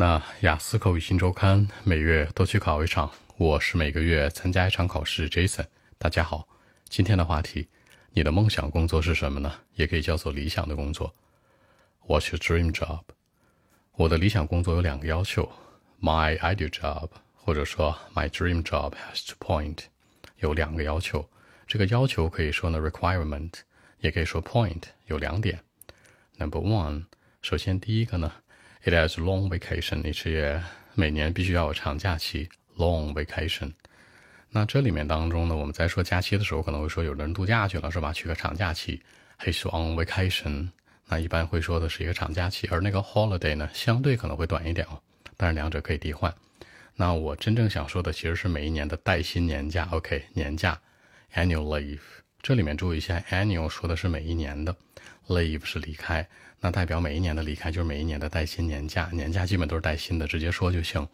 那雅思口语新周刊每月都去考一场，我是每个月参加一场考试。Jason，大家好，今天的话题，你的梦想工作是什么呢？也可以叫做理想的工作。What's your dream job？我的理想工作有两个要求，My ideal job，或者说 My dream job has to point，有两个要求。这个要求可以说呢 requirement，也可以说 point，有两点。Number one，首先第一个呢。It has long vacation each year，每年必须要有长假期，long vacation。那这里面当中呢，我们在说假期的时候，可能会说有的人度假去了，是吧？去个长假期，He's on vacation。那一般会说的是一个长假期，而那个 holiday 呢，相对可能会短一点哦。但是两者可以替换。那我真正想说的其实是每一年的带薪年假，OK，年假，annual leave。这里面注意一下，annual 说的是每一年的，leave 是离开。那代表每一年的离开就是每一年的带薪年假，年假基本都是带薪的，直接说就行。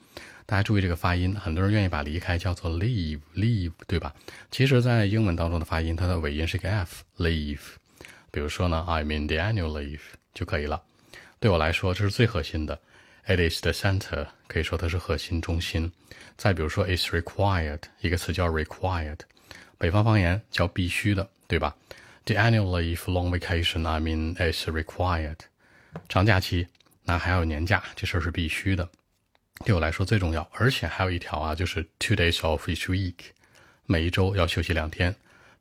大家注意这个发音，很多人愿意把离开叫做 leave，leave，对吧？其实，在英文当中的发音，它的尾音是个 f，leave。比如说呢，I'm in the annual leave 就可以了。对我来说，这是最核心的，it is the center，可以说它是核心中心。再比如说，is required，一个词叫 required，北方方言叫必须的，对吧？The annual leave long vacation, I mean, is required. 长假期，那还有年假，这事儿是必须的。对我来说最重要，而且还有一条啊，就是 two days off each week，每一周要休息两天。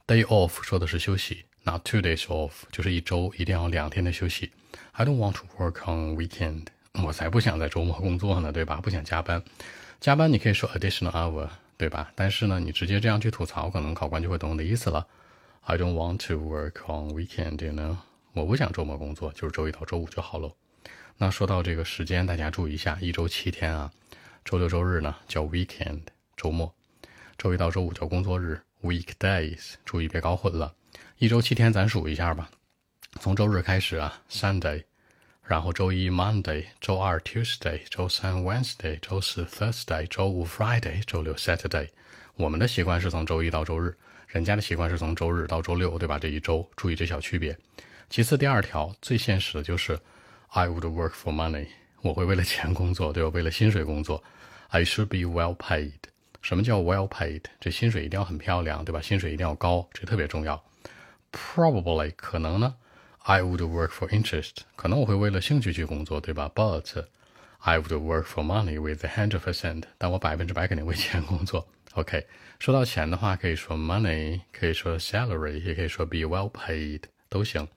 Day off 说的是休息，那 two days off 就是一周一定要两天的休息。I don't want to work on weekend，我才不想在周末工作呢，对吧？不想加班。加班你可以说 additional hour，对吧？但是呢，你直接这样去吐槽，可能考官就会懂你的意思了。I don't want to work on weekend, you know。我不想周末工作，就是周一到周五就好喽。那说到这个时间，大家注意一下，一周七天啊，周六周日呢叫 weekend，周末；周一到周五叫工作日，weekdays。注意别搞混了。一周七天，咱数一下吧。从周日开始啊，Sunday，然后周一 Monday，周二 Tuesday，周三 Wednesday，周四 Thursday，周五 Friday，周六 Saturday。我们的习惯是从周一到周日。人家的习惯是从周日到周六，对吧？这一周注意这小区别。其次，第二条最现实的就是，I would work for money，我会为了钱工作，对吧？为了薪水工作。I should be well paid。什么叫 well paid？这薪水一定要很漂亮，对吧？薪水一定要高，这特别重要。Probably 可能呢，I would work for interest，可能我会为了兴趣去工作，对吧？But I would work for money with a hundred percent，但我百分之百肯定为钱工作。OK，说到钱的话，可以说 money，可以说 salary，也可以说 be well paid，都行。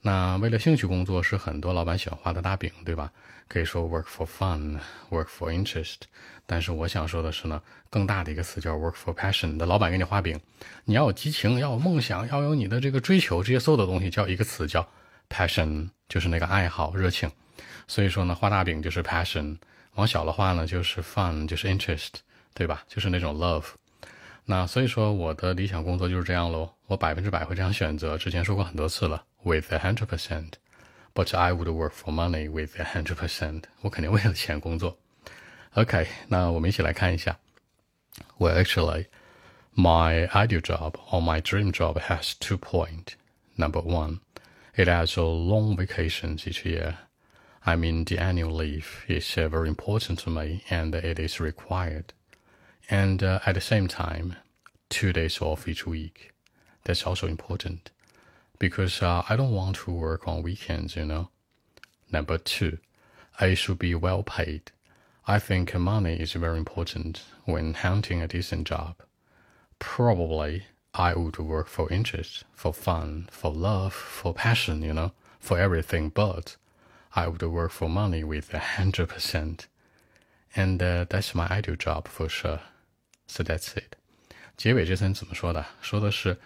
那为了兴趣工作是很多老板喜欢画的大饼，对吧？可以说 work for fun，work for interest。但是我想说的是呢，更大的一个词叫 work for passion。的老板给你画饼，你要有激情，要有梦想，要有你的这个追求，这些所有的东西叫一个词叫 passion，就是那个爱好、热情。所以说呢，画大饼就是 passion，往小了画呢就是 fun，就是 interest。对吧？就是那种 love。那所以说，我的理想工作就是这样喽。我百分之百会这样选择。之前说过很多次了，with a hundred percent。But I would work for money with a hundred percent。我肯定为了钱工作。OK，那我们一起来看一下。Well, actually, my ideal job or my dream job has two points. Number one, it has a long vacations each year. I mean, the annual leave is very important to me and it is required and uh, at the same time, two days off each week. That's also important because uh, I don't want to work on weekends, you know. Number two, I should be well paid. I think money is very important when hunting a decent job. Probably I would work for interest, for fun, for love, for passion, you know, for everything, but I would work for money with a hundred percent. And uh, that's my ideal job for sure. So that's it。结尾这层怎么说的？说的是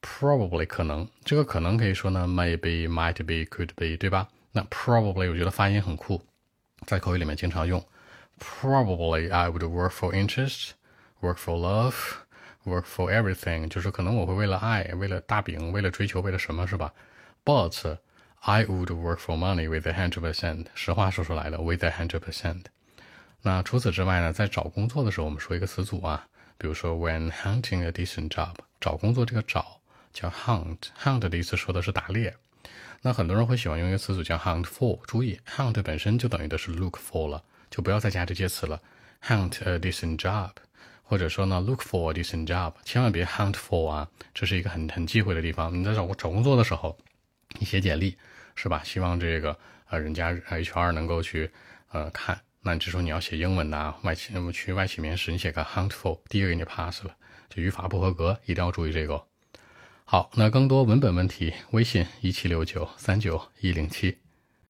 probably 可能，这个可能可以说呢，maybe、might be、could be，对吧？那 probably 我觉得发音很酷，在口语里面经常用。Probably I would work for interest, work for love, work for everything，就是可能我会为了爱，为了大饼，为了追求，为了什么是吧？But I would work for money with a hundred percent。实话说出来了，with a hundred percent。 那除此之外呢，在找工作的时候，我们说一个词组啊，比如说 when hunting a decent job，找工作这个找叫 hunt，hunt 的意思说的是打猎。那很多人会喜欢用一个词组叫 hunt for，注意 hunt 本身就等于的是 look for 了，就不要再加这些词了，hunt a decent job，或者说呢 look for a decent job，千万别 hunt for 啊，这是一个很很忌讳的地方。你在找找工作的时候，你写简历是吧？希望这个呃人家 HR 能够去呃看，那你就说你要写英文呐，外企那么去外企面试，你写个 hunt for，第一个给你 pass 了，就语法不合格，一定要注意这个。好，那更多文本问题，微信一七六九三九一零七。